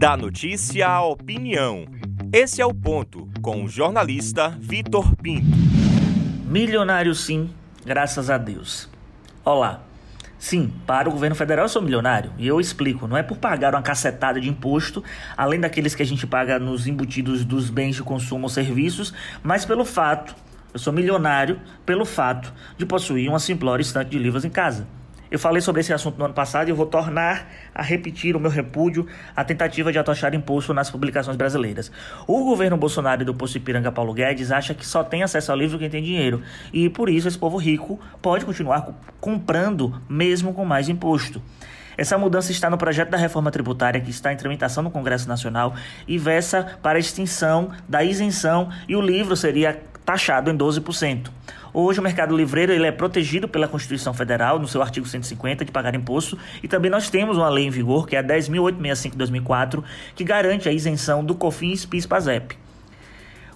Da notícia à opinião. Esse é o ponto com o jornalista Vitor Pinto. Milionário sim, graças a Deus. Olá. Sim, para o governo federal eu sou milionário. E eu explico, não é por pagar uma cacetada de imposto, além daqueles que a gente paga nos embutidos dos bens de consumo ou serviços, mas pelo fato, eu sou milionário pelo fato de possuir uma simplória estante de livros em casa. Eu falei sobre esse assunto no ano passado e eu vou tornar a repetir o meu repúdio à tentativa de atochar imposto nas publicações brasileiras. O governo Bolsonaro e do posto Ipiranga Paulo Guedes acha que só tem acesso ao livro quem tem dinheiro e por isso esse povo rico pode continuar comprando mesmo com mais imposto. Essa mudança está no projeto da reforma tributária que está em tramitação no Congresso Nacional e versa para a extinção da isenção e o livro seria taxado em 12%. Hoje o mercado livreiro ele é protegido pela Constituição Federal, no seu artigo 150, de pagar imposto, e também nós temos uma lei em vigor, que é a 10.865 de 2004, que garante a isenção do COFINS, PIS, PASEP.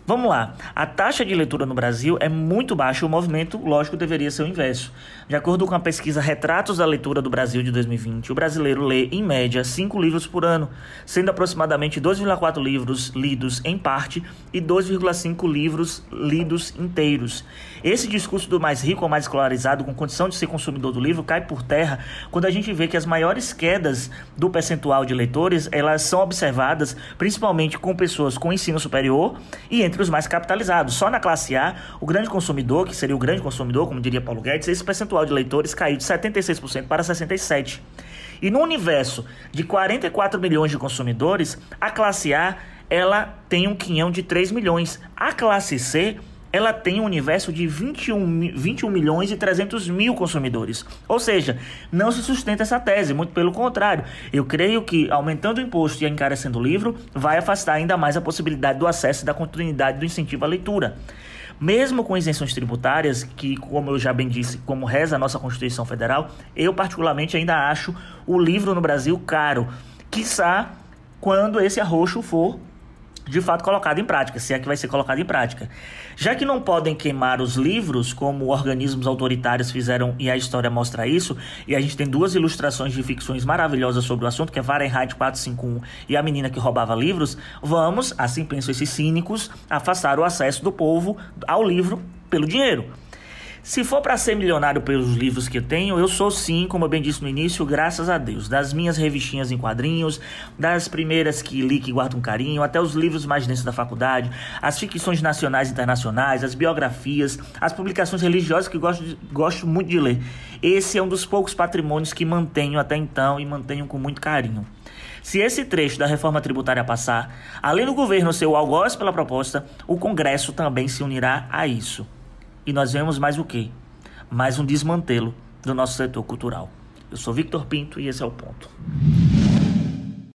Vamos lá. A taxa de leitura no Brasil é muito baixa. O movimento, lógico, deveria ser o inverso. De acordo com a pesquisa Retratos da Leitura do Brasil de 2020, o brasileiro lê, em média, 5 livros por ano, sendo aproximadamente 2,4 livros lidos em parte e 2,5 livros lidos inteiros. Esse discurso do mais rico ou mais escolarizado, com condição de ser consumidor do livro, cai por terra quando a gente vê que as maiores quedas do percentual de leitores elas são observadas principalmente com pessoas com ensino superior e entre entre os mais capitalizados. Só na classe A, o grande consumidor, que seria o grande consumidor, como diria Paulo Guedes, esse percentual de leitores caiu de 76% para 67%. E no universo de 44 milhões de consumidores, a classe A ela tem um quinhão de 3 milhões. A classe C ela tem um universo de 21, 21 milhões e 300 mil consumidores. Ou seja, não se sustenta essa tese, muito pelo contrário. Eu creio que aumentando o imposto e encarecendo o livro, vai afastar ainda mais a possibilidade do acesso e da continuidade do incentivo à leitura. Mesmo com isenções tributárias, que, como eu já bem disse, como reza a nossa Constituição Federal, eu particularmente ainda acho o livro no Brasil caro. Quiçá quando esse arroxo for de fato colocado em prática, se é que vai ser colocado em prática. Já que não podem queimar os livros, como organismos autoritários fizeram e a história mostra isso, e a gente tem duas ilustrações de ficções maravilhosas sobre o assunto, que é Fahrenheit 451 e a menina que roubava livros, vamos, assim pensam esses cínicos, afastar o acesso do povo ao livro pelo dinheiro. Se for para ser milionário pelos livros que tenho, eu sou sim, como eu bem disse no início, graças a Deus. Das minhas revistinhas em quadrinhos, das primeiras que li que guardo um carinho, até os livros mais densos da faculdade, as ficções nacionais e internacionais, as biografias, as publicações religiosas que gosto, de, gosto muito de ler. Esse é um dos poucos patrimônios que mantenho até então e mantenho com muito carinho. Se esse trecho da reforma tributária passar, além do governo ser o algoz pela proposta, o Congresso também se unirá a isso. E nós vemos mais o quê? Mais um desmantelo do nosso setor cultural. Eu sou Victor Pinto e esse é o ponto.